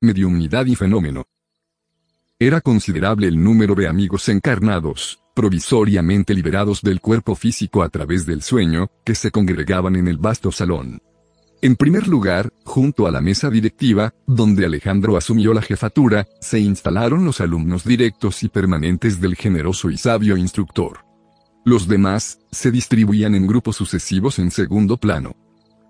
mediumnidad y fenómeno. Era considerable el número de amigos encarnados, provisoriamente liberados del cuerpo físico a través del sueño, que se congregaban en el vasto salón. En primer lugar, junto a la mesa directiva, donde Alejandro asumió la jefatura, se instalaron los alumnos directos y permanentes del generoso y sabio instructor. Los demás, se distribuían en grupos sucesivos en segundo plano.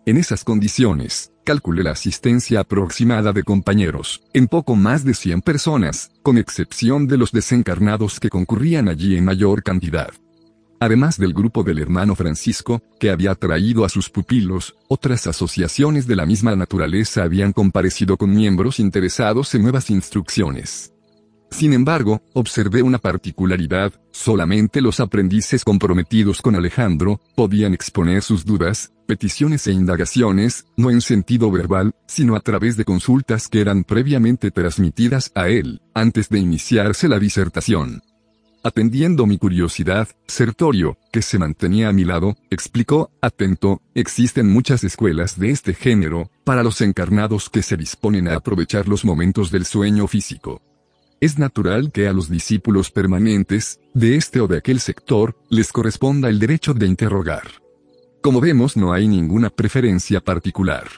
En esas condiciones, calculé la asistencia aproximada de compañeros, en poco más de 100 personas, con excepción de los desencarnados que concurrían allí en mayor cantidad. Además del grupo del hermano Francisco, que había traído a sus pupilos, otras asociaciones de la misma naturaleza habían comparecido con miembros interesados en nuevas instrucciones. Sin embargo, observé una particularidad, solamente los aprendices comprometidos con Alejandro, podían exponer sus dudas, peticiones e indagaciones, no en sentido verbal, sino a través de consultas que eran previamente transmitidas a él, antes de iniciarse la disertación. Atendiendo mi curiosidad, Sertorio, que se mantenía a mi lado, explicó, atento, existen muchas escuelas de este género, para los encarnados que se disponen a aprovechar los momentos del sueño físico. Es natural que a los discípulos permanentes, de este o de aquel sector, les corresponda el derecho de interrogar. Como vemos no hay ninguna preferencia particular.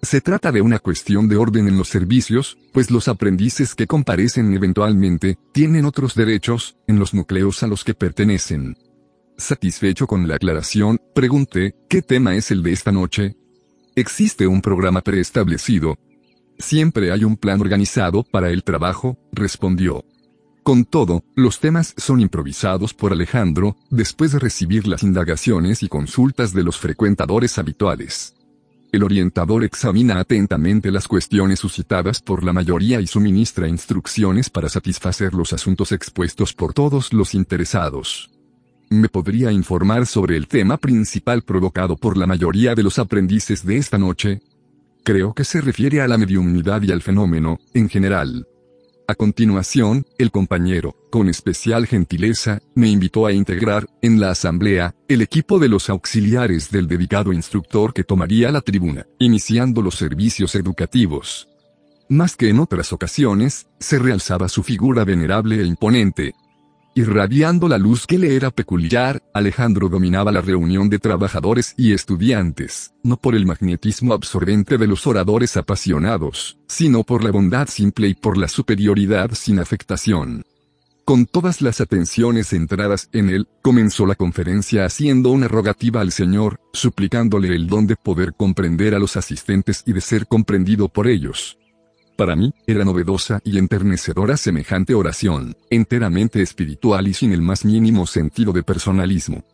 Se trata de una cuestión de orden en los servicios, pues los aprendices que comparecen eventualmente, tienen otros derechos, en los núcleos a los que pertenecen. Satisfecho con la aclaración, pregunté, ¿qué tema es el de esta noche? ¿Existe un programa preestablecido? Siempre hay un plan organizado para el trabajo, respondió. Con todo, los temas son improvisados por Alejandro, después de recibir las indagaciones y consultas de los frecuentadores habituales. El orientador examina atentamente las cuestiones suscitadas por la mayoría y suministra instrucciones para satisfacer los asuntos expuestos por todos los interesados. ¿Me podría informar sobre el tema principal provocado por la mayoría de los aprendices de esta noche? Creo que se refiere a la mediumnidad y al fenómeno, en general. A continuación, el compañero, con especial gentileza, me invitó a integrar, en la asamblea, el equipo de los auxiliares del dedicado instructor que tomaría la tribuna, iniciando los servicios educativos. Más que en otras ocasiones, se realzaba su figura venerable e imponente, Irradiando la luz que le era peculiar, Alejandro dominaba la reunión de trabajadores y estudiantes, no por el magnetismo absorbente de los oradores apasionados, sino por la bondad simple y por la superioridad sin afectación. Con todas las atenciones centradas en él, comenzó la conferencia haciendo una rogativa al Señor, suplicándole el don de poder comprender a los asistentes y de ser comprendido por ellos. Para mí, era novedosa y enternecedora semejante oración, enteramente espiritual y sin el más mínimo sentido de personalismo.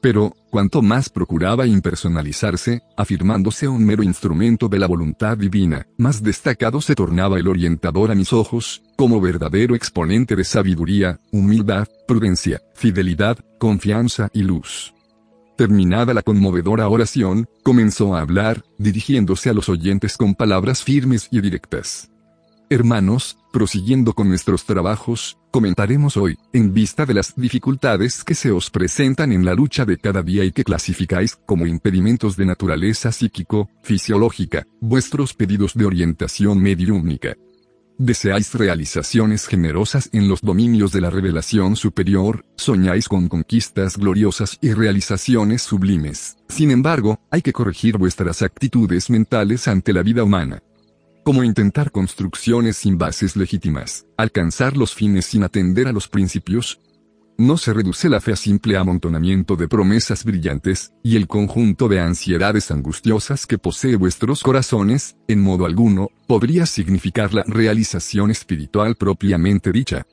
Pero, cuanto más procuraba impersonalizarse, afirmándose un mero instrumento de la voluntad divina, más destacado se tornaba el orientador a mis ojos, como verdadero exponente de sabiduría, humildad, prudencia, fidelidad, confianza y luz. Terminada la conmovedora oración, comenzó a hablar, dirigiéndose a los oyentes con palabras firmes y directas. Hermanos, prosiguiendo con nuestros trabajos, comentaremos hoy, en vista de las dificultades que se os presentan en la lucha de cada día y que clasificáis como impedimentos de naturaleza psíquico, fisiológica, vuestros pedidos de orientación mediúnica. Deseáis realizaciones generosas en los dominios de la revelación superior, soñáis con conquistas gloriosas y realizaciones sublimes. Sin embargo, hay que corregir vuestras actitudes mentales ante la vida humana. Como intentar construcciones sin bases legítimas, alcanzar los fines sin atender a los principios, no se reduce la fe a simple amontonamiento de promesas brillantes, y el conjunto de ansiedades angustiosas que posee vuestros corazones, en modo alguno, podría significar la realización espiritual propiamente dicha.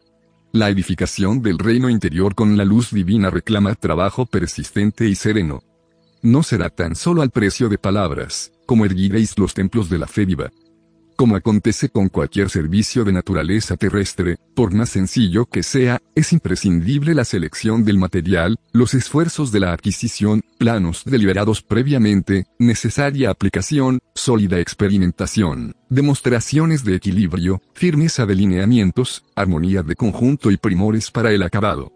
La edificación del reino interior con la luz divina reclama trabajo persistente y sereno. No será tan solo al precio de palabras, como erguiréis los templos de la fe viva, como acontece con cualquier servicio de naturaleza terrestre, por más sencillo que sea, es imprescindible la selección del material, los esfuerzos de la adquisición, planos deliberados previamente, necesaria aplicación, sólida experimentación, demostraciones de equilibrio, firmeza de lineamientos, armonía de conjunto y primores para el acabado.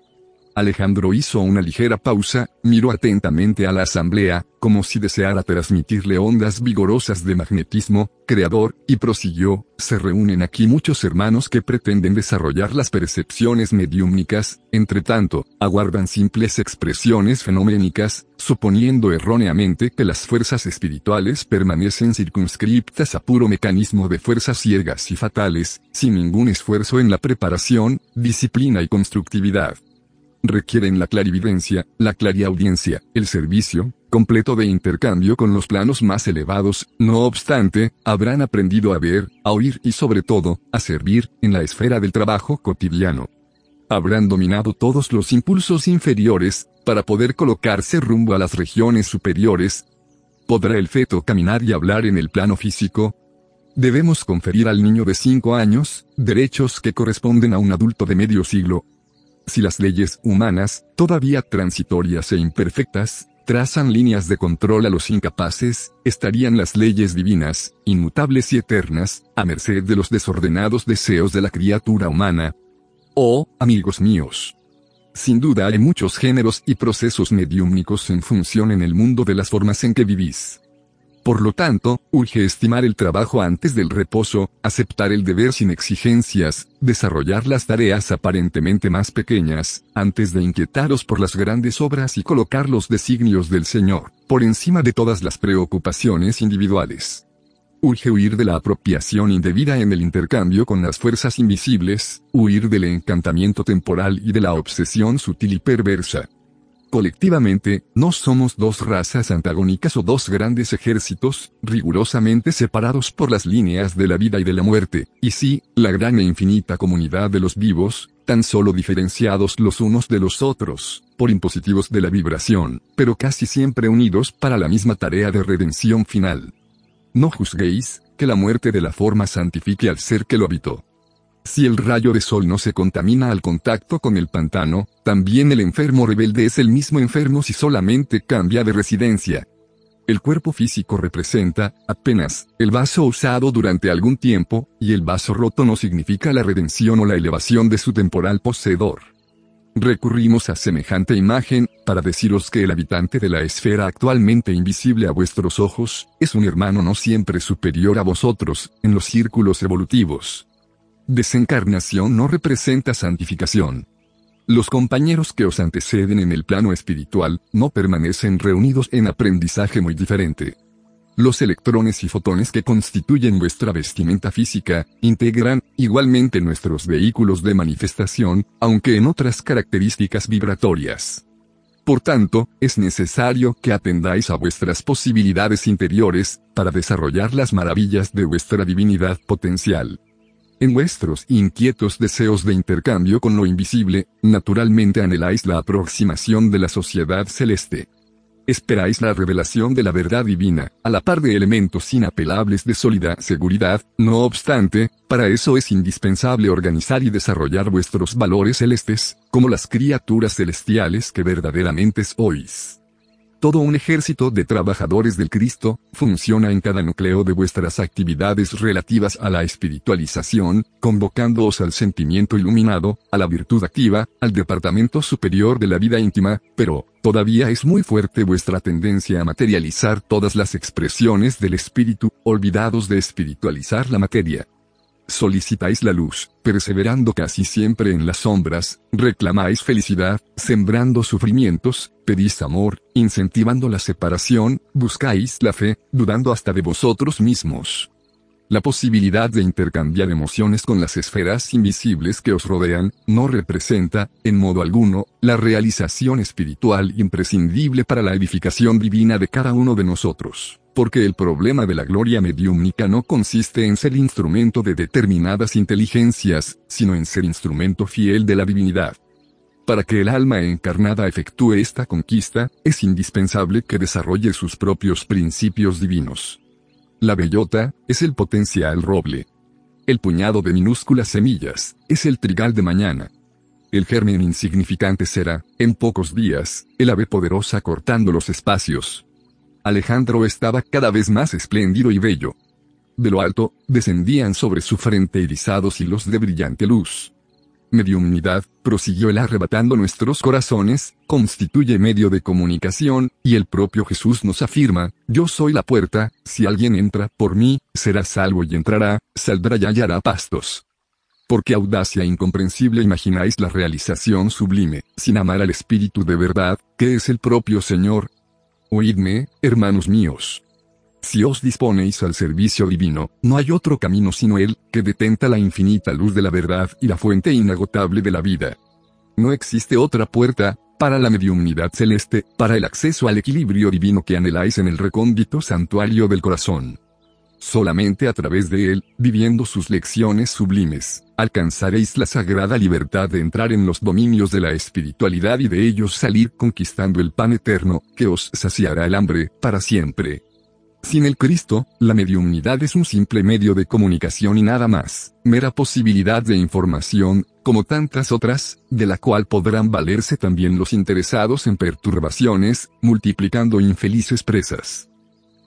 Alejandro hizo una ligera pausa, miró atentamente a la asamblea, como si deseara transmitirle ondas vigorosas de magnetismo, creador, y prosiguió, se reúnen aquí muchos hermanos que pretenden desarrollar las percepciones mediúmnicas, entre tanto, aguardan simples expresiones fenoménicas, suponiendo erróneamente que las fuerzas espirituales permanecen circunscriptas a puro mecanismo de fuerzas ciegas y fatales, sin ningún esfuerzo en la preparación, disciplina y constructividad requieren la clarividencia, la clariaudiencia, el servicio, completo de intercambio con los planos más elevados, no obstante, habrán aprendido a ver, a oír y sobre todo, a servir, en la esfera del trabajo cotidiano. Habrán dominado todos los impulsos inferiores, para poder colocarse rumbo a las regiones superiores. ¿Podrá el feto caminar y hablar en el plano físico? Debemos conferir al niño de 5 años, derechos que corresponden a un adulto de medio siglo, si las leyes humanas, todavía transitorias e imperfectas, trazan líneas de control a los incapaces, estarían las leyes divinas, inmutables y eternas, a merced de los desordenados deseos de la criatura humana. Oh, amigos míos. Sin duda hay muchos géneros y procesos mediúmnicos en función en el mundo de las formas en que vivís. Por lo tanto, urge estimar el trabajo antes del reposo, aceptar el deber sin exigencias, desarrollar las tareas aparentemente más pequeñas, antes de inquietaros por las grandes obras y colocar los designios del Señor, por encima de todas las preocupaciones individuales. Urge huir de la apropiación indebida en el intercambio con las fuerzas invisibles, huir del encantamiento temporal y de la obsesión sutil y perversa, Colectivamente, no somos dos razas antagónicas o dos grandes ejércitos, rigurosamente separados por las líneas de la vida y de la muerte, y sí, la gran e infinita comunidad de los vivos, tan solo diferenciados los unos de los otros, por impositivos de la vibración, pero casi siempre unidos para la misma tarea de redención final. No juzguéis, que la muerte de la forma santifique al ser que lo habitó. Si el rayo de sol no se contamina al contacto con el pantano, también el enfermo rebelde es el mismo enfermo si solamente cambia de residencia. El cuerpo físico representa, apenas, el vaso usado durante algún tiempo, y el vaso roto no significa la redención o la elevación de su temporal poseedor. Recurrimos a semejante imagen, para deciros que el habitante de la esfera actualmente invisible a vuestros ojos, es un hermano no siempre superior a vosotros, en los círculos evolutivos. Desencarnación no representa santificación. Los compañeros que os anteceden en el plano espiritual, no permanecen reunidos en aprendizaje muy diferente. Los electrones y fotones que constituyen vuestra vestimenta física, integran, igualmente nuestros vehículos de manifestación, aunque en otras características vibratorias. Por tanto, es necesario que atendáis a vuestras posibilidades interiores, para desarrollar las maravillas de vuestra divinidad potencial. En vuestros inquietos deseos de intercambio con lo invisible, naturalmente anheláis la aproximación de la sociedad celeste. Esperáis la revelación de la verdad divina, a la par de elementos inapelables de sólida seguridad, no obstante, para eso es indispensable organizar y desarrollar vuestros valores celestes, como las criaturas celestiales que verdaderamente sois. Todo un ejército de trabajadores del Cristo, funciona en cada núcleo de vuestras actividades relativas a la espiritualización, convocándoos al sentimiento iluminado, a la virtud activa, al departamento superior de la vida íntima, pero, todavía es muy fuerte vuestra tendencia a materializar todas las expresiones del espíritu, olvidados de espiritualizar la materia. Solicitáis la luz, perseverando casi siempre en las sombras, reclamáis felicidad, sembrando sufrimientos, pedís amor, incentivando la separación, buscáis la fe, dudando hasta de vosotros mismos. La posibilidad de intercambiar emociones con las esferas invisibles que os rodean, no representa, en modo alguno, la realización espiritual imprescindible para la edificación divina de cada uno de nosotros porque el problema de la gloria mediúmnica no consiste en ser instrumento de determinadas inteligencias, sino en ser instrumento fiel de la divinidad. Para que el alma encarnada efectúe esta conquista, es indispensable que desarrolle sus propios principios divinos. La bellota, es el potencial roble. El puñado de minúsculas semillas, es el trigal de mañana. El germen insignificante será, en pocos días, el ave poderosa cortando los espacios. Alejandro estaba cada vez más espléndido y bello. De lo alto, descendían sobre su frente irisados hilos de brillante luz. Mediumnidad, prosiguió el arrebatando nuestros corazones, constituye medio de comunicación, y el propio Jesús nos afirma, yo soy la puerta, si alguien entra por mí, será salvo y entrará, saldrá y hallará pastos. ¿Por qué audacia incomprensible imagináis la realización sublime, sin amar al Espíritu de verdad, que es el propio Señor? Oídme, hermanos míos. Si os disponéis al servicio divino, no hay otro camino sino Él, que detenta la infinita luz de la verdad y la fuente inagotable de la vida. No existe otra puerta, para la mediumnidad celeste, para el acceso al equilibrio divino que anheláis en el recóndito santuario del corazón. Solamente a través de él, viviendo sus lecciones sublimes, alcanzaréis la sagrada libertad de entrar en los dominios de la espiritualidad y de ellos salir conquistando el pan eterno, que os saciará el hambre, para siempre. Sin el Cristo, la mediumnidad es un simple medio de comunicación y nada más, mera posibilidad de información, como tantas otras, de la cual podrán valerse también los interesados en perturbaciones, multiplicando infelices presas.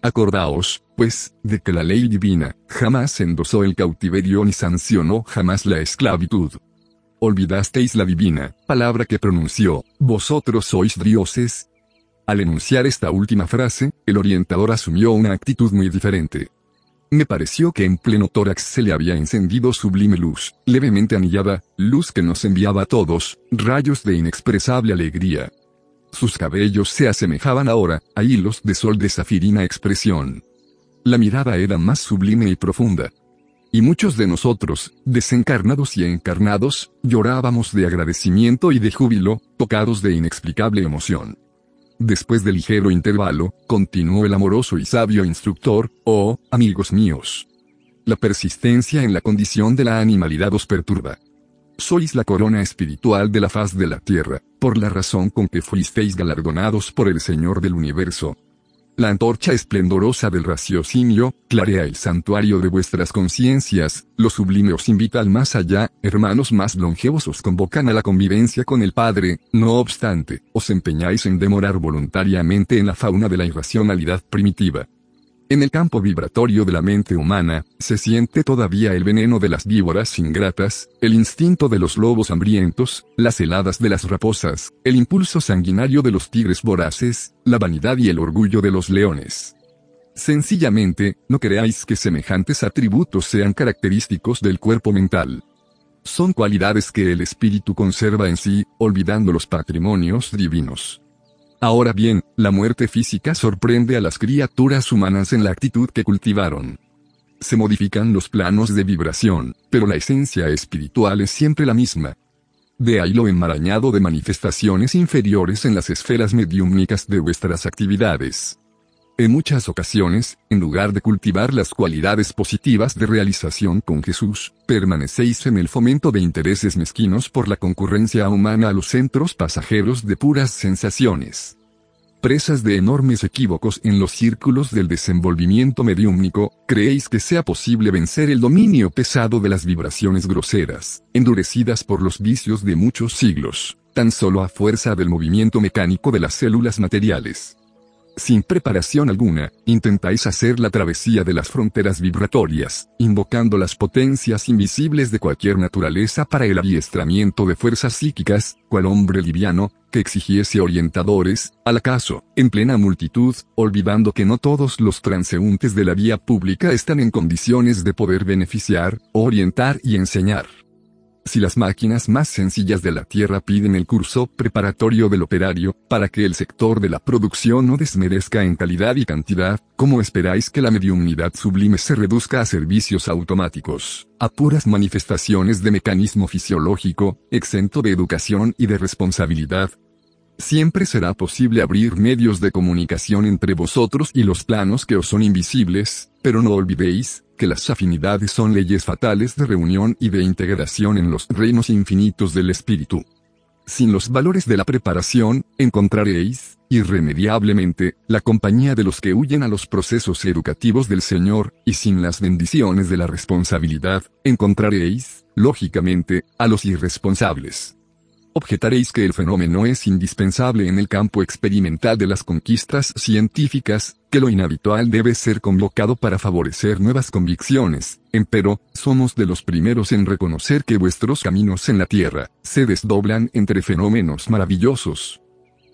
Acordaos, pues, de que la ley divina, jamás endosó el cautiverio ni sancionó jamás la esclavitud. Olvidasteis la divina, palabra que pronunció, vosotros sois dioses, al enunciar esta última frase, el orientador asumió una actitud muy diferente. Me pareció que en pleno tórax se le había encendido sublime luz, levemente anillada, luz que nos enviaba a todos, rayos de inexpresable alegría. Sus cabellos se asemejaban ahora, a hilos de sol de zafirina expresión. La mirada era más sublime y profunda. Y muchos de nosotros, desencarnados y encarnados, llorábamos de agradecimiento y de júbilo, tocados de inexplicable emoción. Después de ligero intervalo, continuó el amoroso y sabio instructor, oh, amigos míos. La persistencia en la condición de la animalidad os perturba. Sois la corona espiritual de la faz de la tierra, por la razón con que fuisteis galardonados por el Señor del universo, la antorcha esplendorosa del raciocinio, clarea el santuario de vuestras conciencias, lo sublime os invita al más allá, hermanos más longevos os convocan a la convivencia con el Padre, no obstante, os empeñáis en demorar voluntariamente en la fauna de la irracionalidad primitiva. En el campo vibratorio de la mente humana, se siente todavía el veneno de las víboras ingratas, el instinto de los lobos hambrientos, las heladas de las raposas, el impulso sanguinario de los tigres voraces, la vanidad y el orgullo de los leones. Sencillamente, no creáis que semejantes atributos sean característicos del cuerpo mental. Son cualidades que el espíritu conserva en sí, olvidando los patrimonios divinos. Ahora bien, la muerte física sorprende a las criaturas humanas en la actitud que cultivaron. Se modifican los planos de vibración, pero la esencia espiritual es siempre la misma. De ahí lo enmarañado de manifestaciones inferiores en las esferas mediúmnicas de vuestras actividades. En muchas ocasiones, en lugar de cultivar las cualidades positivas de realización con Jesús, permanecéis en el fomento de intereses mezquinos por la concurrencia humana a los centros pasajeros de puras sensaciones. Presas de enormes equívocos en los círculos del desenvolvimiento mediúmnico, creéis que sea posible vencer el dominio pesado de las vibraciones groseras, endurecidas por los vicios de muchos siglos, tan solo a fuerza del movimiento mecánico de las células materiales. Sin preparación alguna, intentáis hacer la travesía de las fronteras vibratorias, invocando las potencias invisibles de cualquier naturaleza para el adiestramiento de fuerzas psíquicas, cual hombre liviano, que exigiese orientadores, al acaso, en plena multitud, olvidando que no todos los transeúntes de la vía pública están en condiciones de poder beneficiar, orientar y enseñar. Si las máquinas más sencillas de la Tierra piden el curso preparatorio del operario, para que el sector de la producción no desmerezca en calidad y cantidad, ¿cómo esperáis que la mediumnidad sublime se reduzca a servicios automáticos, a puras manifestaciones de mecanismo fisiológico, exento de educación y de responsabilidad? Siempre será posible abrir medios de comunicación entre vosotros y los planos que os son invisibles, pero no olvidéis, que las afinidades son leyes fatales de reunión y de integración en los reinos infinitos del espíritu. Sin los valores de la preparación, encontraréis, irremediablemente, la compañía de los que huyen a los procesos educativos del Señor, y sin las bendiciones de la responsabilidad, encontraréis, lógicamente, a los irresponsables. Objetaréis que el fenómeno es indispensable en el campo experimental de las conquistas científicas, que lo inhabitual debe ser convocado para favorecer nuevas convicciones, empero, somos de los primeros en reconocer que vuestros caminos en la Tierra, se desdoblan entre fenómenos maravillosos.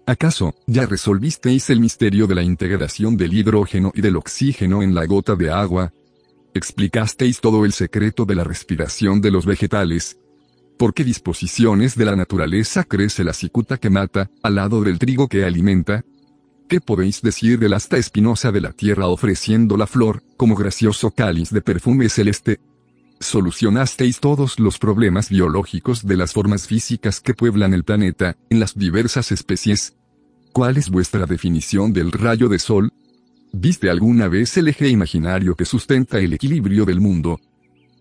¿Acaso, ya resolvisteis el misterio de la integración del hidrógeno y del oxígeno en la gota de agua? ¿Explicasteis todo el secreto de la respiración de los vegetales, ¿Por qué disposiciones de la naturaleza crece la cicuta que mata, al lado del trigo que alimenta? ¿Qué podéis decir del asta espinosa de la tierra ofreciendo la flor, como gracioso cáliz de perfume celeste? Solucionasteis todos los problemas biológicos de las formas físicas que pueblan el planeta, en las diversas especies. ¿Cuál es vuestra definición del rayo de sol? ¿Viste alguna vez el eje imaginario que sustenta el equilibrio del mundo,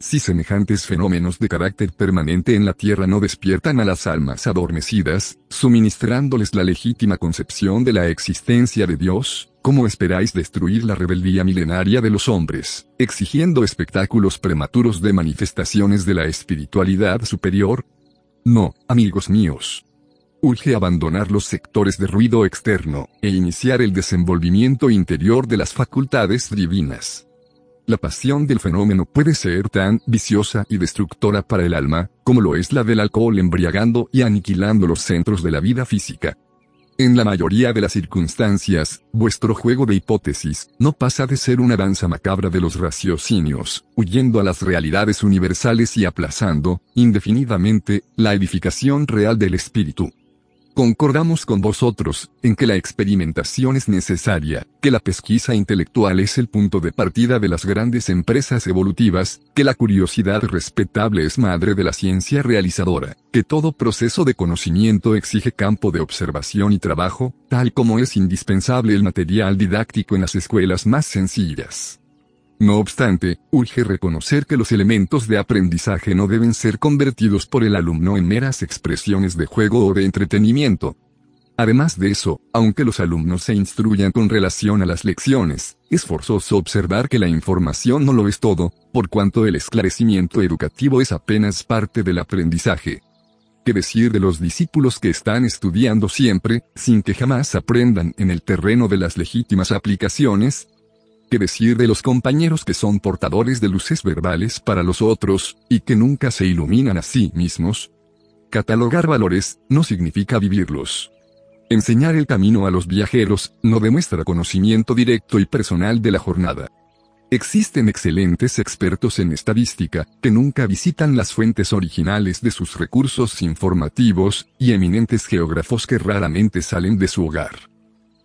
si semejantes fenómenos de carácter permanente en la Tierra no despiertan a las almas adormecidas, suministrándoles la legítima concepción de la existencia de Dios, ¿cómo esperáis destruir la rebeldía milenaria de los hombres, exigiendo espectáculos prematuros de manifestaciones de la espiritualidad superior? No, amigos míos. Urge abandonar los sectores de ruido externo, e iniciar el desenvolvimiento interior de las facultades divinas. La pasión del fenómeno puede ser tan viciosa y destructora para el alma, como lo es la del alcohol embriagando y aniquilando los centros de la vida física. En la mayoría de las circunstancias, vuestro juego de hipótesis no pasa de ser una danza macabra de los raciocinios, huyendo a las realidades universales y aplazando, indefinidamente, la edificación real del espíritu. Concordamos con vosotros, en que la experimentación es necesaria, que la pesquisa intelectual es el punto de partida de las grandes empresas evolutivas, que la curiosidad respetable es madre de la ciencia realizadora, que todo proceso de conocimiento exige campo de observación y trabajo, tal como es indispensable el material didáctico en las escuelas más sencillas. No obstante, urge reconocer que los elementos de aprendizaje no deben ser convertidos por el alumno en meras expresiones de juego o de entretenimiento. Además de eso, aunque los alumnos se instruyan con relación a las lecciones, es forzoso observar que la información no lo es todo, por cuanto el esclarecimiento educativo es apenas parte del aprendizaje. ¿Qué decir de los discípulos que están estudiando siempre, sin que jamás aprendan en el terreno de las legítimas aplicaciones? ¿Qué decir de los compañeros que son portadores de luces verbales para los otros, y que nunca se iluminan a sí mismos? Catalogar valores, no significa vivirlos. Enseñar el camino a los viajeros, no demuestra conocimiento directo y personal de la jornada. Existen excelentes expertos en estadística, que nunca visitan las fuentes originales de sus recursos informativos, y eminentes geógrafos que raramente salen de su hogar.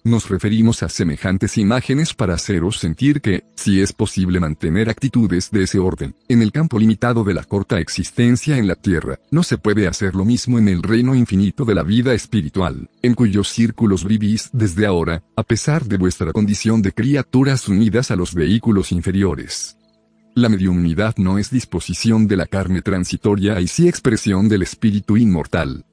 Nos referimos a semejantes imágenes para haceros sentir que, si es posible mantener actitudes de ese orden, en el campo limitado de la corta existencia en la Tierra, no se puede hacer lo mismo en el reino infinito de la vida espiritual, en cuyos círculos vivís desde ahora, a pesar de vuestra condición de criaturas unidas a los vehículos inferiores. La mediunidad no es disposición de la carne transitoria y sí expresión del espíritu inmortal.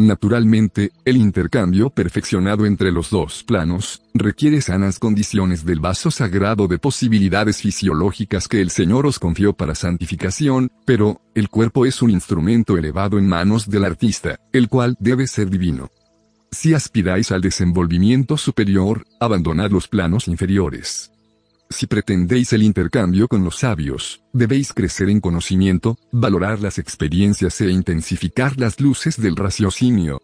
Naturalmente, el intercambio perfeccionado entre los dos planos, requiere sanas condiciones del vaso sagrado de posibilidades fisiológicas que el Señor os confió para santificación, pero, el cuerpo es un instrumento elevado en manos del artista, el cual debe ser divino. Si aspiráis al desenvolvimiento superior, abandonad los planos inferiores. Si pretendéis el intercambio con los sabios, debéis crecer en conocimiento, valorar las experiencias e intensificar las luces del raciocinio.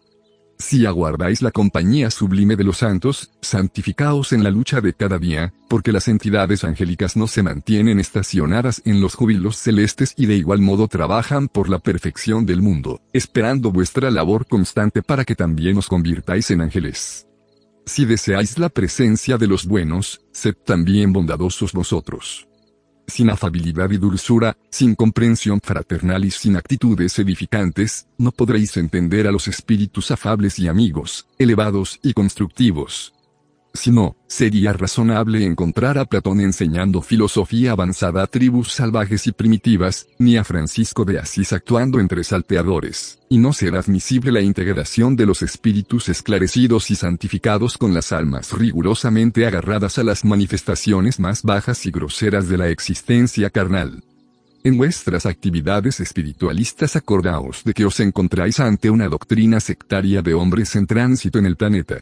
Si aguardáis la compañía sublime de los santos, santificaos en la lucha de cada día, porque las entidades angélicas no se mantienen estacionadas en los júbilos celestes y de igual modo trabajan por la perfección del mundo, esperando vuestra labor constante para que también os convirtáis en ángeles. Si deseáis la presencia de los buenos, sed también bondadosos vosotros. Sin afabilidad y dulzura, sin comprensión fraternal y sin actitudes edificantes, no podréis entender a los espíritus afables y amigos, elevados y constructivos, si no, sería razonable encontrar a Platón enseñando filosofía avanzada a tribus salvajes y primitivas, ni a Francisco de Asís actuando entre salteadores, y no será admisible la integración de los espíritus esclarecidos y santificados con las almas rigurosamente agarradas a las manifestaciones más bajas y groseras de la existencia carnal. En vuestras actividades espiritualistas acordaos de que os encontráis ante una doctrina sectaria de hombres en tránsito en el planeta.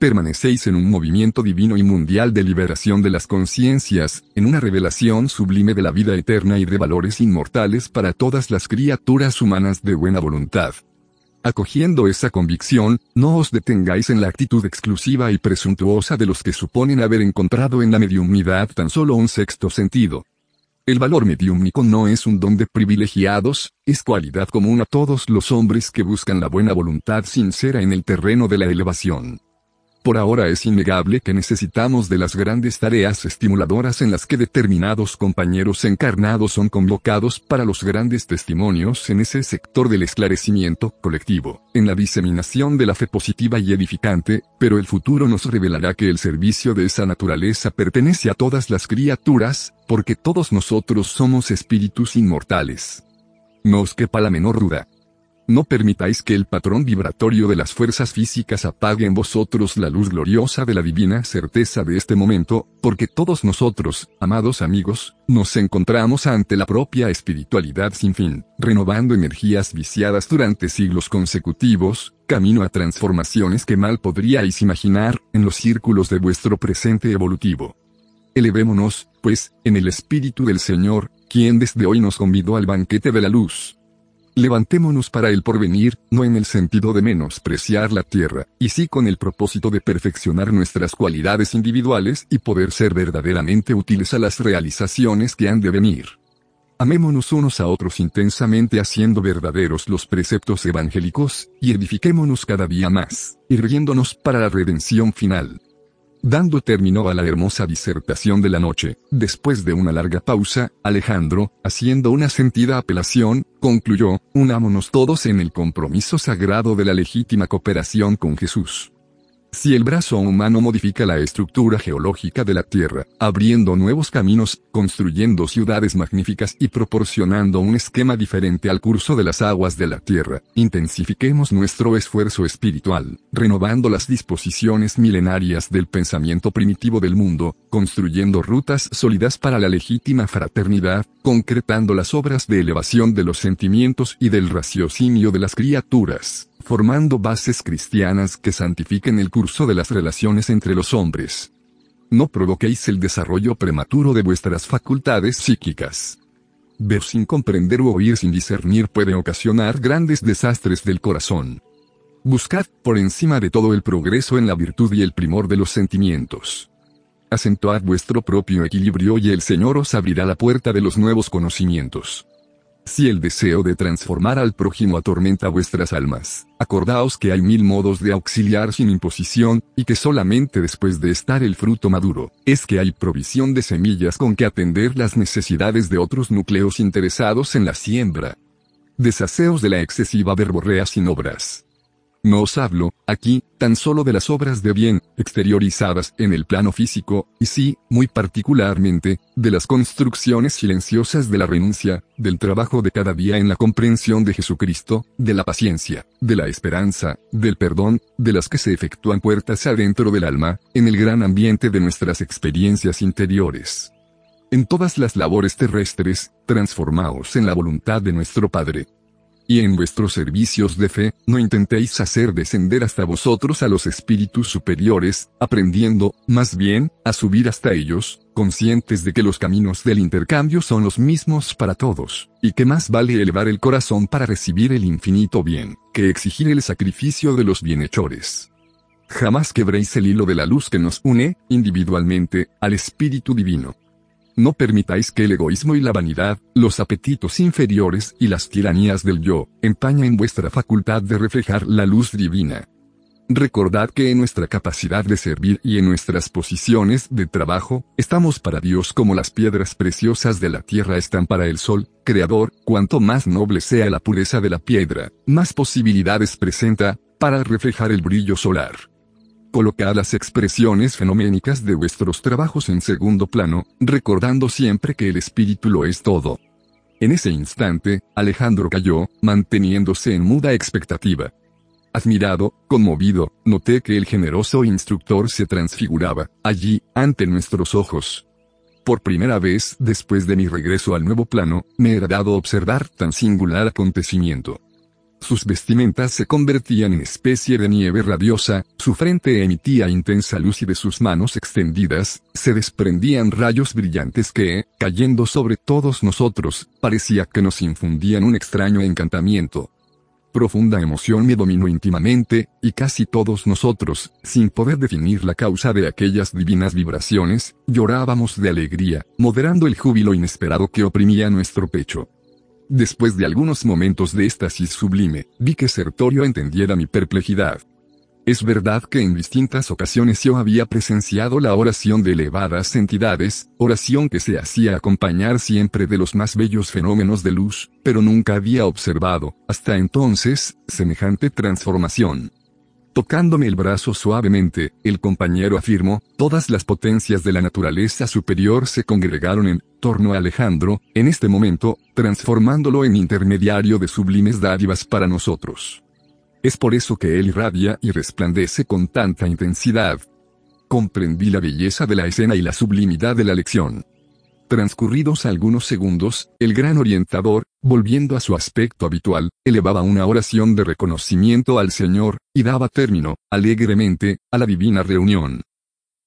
Permanecéis en un movimiento divino y mundial de liberación de las conciencias, en una revelación sublime de la vida eterna y de valores inmortales para todas las criaturas humanas de buena voluntad. Acogiendo esa convicción, no os detengáis en la actitud exclusiva y presuntuosa de los que suponen haber encontrado en la mediumnidad tan solo un sexto sentido. El valor mediúmnico no es un don de privilegiados, es cualidad común a todos los hombres que buscan la buena voluntad sincera en el terreno de la elevación. Por ahora es innegable que necesitamos de las grandes tareas estimuladoras en las que determinados compañeros encarnados son convocados para los grandes testimonios en ese sector del esclarecimiento colectivo, en la diseminación de la fe positiva y edificante, pero el futuro nos revelará que el servicio de esa naturaleza pertenece a todas las criaturas, porque todos nosotros somos espíritus inmortales. No os quepa la menor duda. No permitáis que el patrón vibratorio de las fuerzas físicas apague en vosotros la luz gloriosa de la divina certeza de este momento, porque todos nosotros, amados amigos, nos encontramos ante la propia espiritualidad sin fin, renovando energías viciadas durante siglos consecutivos, camino a transformaciones que mal podríais imaginar, en los círculos de vuestro presente evolutivo. Elevémonos, pues, en el Espíritu del Señor, quien desde hoy nos convidó al banquete de la luz, Levantémonos para el porvenir, no en el sentido de menospreciar la tierra, y sí con el propósito de perfeccionar nuestras cualidades individuales y poder ser verdaderamente útiles a las realizaciones que han de venir. Amémonos unos a otros intensamente haciendo verdaderos los preceptos evangélicos, y edifiquémonos cada día más, irguiéndonos para la redención final. Dando término a la hermosa disertación de la noche, después de una larga pausa, Alejandro, haciendo una sentida apelación, concluyó, unámonos todos en el compromiso sagrado de la legítima cooperación con Jesús. Si el brazo humano modifica la estructura geológica de la Tierra, abriendo nuevos caminos, construyendo ciudades magníficas y proporcionando un esquema diferente al curso de las aguas de la Tierra, intensifiquemos nuestro esfuerzo espiritual, renovando las disposiciones milenarias del pensamiento primitivo del mundo, construyendo rutas sólidas para la legítima fraternidad, concretando las obras de elevación de los sentimientos y del raciocinio de las criaturas formando bases cristianas que santifiquen el curso de las relaciones entre los hombres. No provoquéis el desarrollo prematuro de vuestras facultades psíquicas. Ver sin comprender o oír sin discernir puede ocasionar grandes desastres del corazón. Buscad, por encima de todo el progreso en la virtud y el primor de los sentimientos. Acentuad vuestro propio equilibrio y el Señor os abrirá la puerta de los nuevos conocimientos. Si el deseo de transformar al prójimo atormenta vuestras almas, acordaos que hay mil modos de auxiliar sin imposición, y que solamente después de estar el fruto maduro, es que hay provisión de semillas con que atender las necesidades de otros núcleos interesados en la siembra. Deshaceos de la excesiva verborrea sin obras. No os hablo, aquí, tan solo de las obras de bien, exteriorizadas en el plano físico, y sí, muy particularmente, de las construcciones silenciosas de la renuncia, del trabajo de cada día en la comprensión de Jesucristo, de la paciencia, de la esperanza, del perdón, de las que se efectúan puertas adentro del alma, en el gran ambiente de nuestras experiencias interiores. En todas las labores terrestres, transformaos en la voluntad de nuestro Padre, y en vuestros servicios de fe, no intentéis hacer descender hasta vosotros a los espíritus superiores, aprendiendo, más bien, a subir hasta ellos, conscientes de que los caminos del intercambio son los mismos para todos, y que más vale elevar el corazón para recibir el infinito bien, que exigir el sacrificio de los bienhechores. Jamás quebréis el hilo de la luz que nos une, individualmente, al Espíritu Divino. No permitáis que el egoísmo y la vanidad, los apetitos inferiores y las tiranías del yo, empañen vuestra facultad de reflejar la luz divina. Recordad que en nuestra capacidad de servir y en nuestras posiciones de trabajo, estamos para Dios como las piedras preciosas de la tierra están para el sol, creador, cuanto más noble sea la pureza de la piedra, más posibilidades presenta, para reflejar el brillo solar. Colocad las expresiones fenoménicas de vuestros trabajos en segundo plano, recordando siempre que el espíritu lo es todo. En ese instante, Alejandro cayó, manteniéndose en muda expectativa. Admirado, conmovido, noté que el generoso instructor se transfiguraba, allí, ante nuestros ojos. Por primera vez después de mi regreso al nuevo plano, me era dado observar tan singular acontecimiento. Sus vestimentas se convertían en especie de nieve radiosa, su frente emitía intensa luz y de sus manos extendidas, se desprendían rayos brillantes que, cayendo sobre todos nosotros, parecía que nos infundían un extraño encantamiento. Profunda emoción me dominó íntimamente, y casi todos nosotros, sin poder definir la causa de aquellas divinas vibraciones, llorábamos de alegría, moderando el júbilo inesperado que oprimía nuestro pecho. Después de algunos momentos de éxtasis sublime, vi que Sertorio entendiera mi perplejidad. Es verdad que en distintas ocasiones yo había presenciado la oración de elevadas entidades, oración que se hacía acompañar siempre de los más bellos fenómenos de luz, pero nunca había observado, hasta entonces, semejante transformación. Tocándome el brazo suavemente, el compañero afirmó, todas las potencias de la naturaleza superior se congregaron en torno a Alejandro, en este momento, transformándolo en intermediario de sublimes dádivas para nosotros. Es por eso que él irradia y resplandece con tanta intensidad. Comprendí la belleza de la escena y la sublimidad de la lección. Transcurridos algunos segundos, el gran orientador, volviendo a su aspecto habitual, elevaba una oración de reconocimiento al Señor, y daba término, alegremente, a la divina reunión.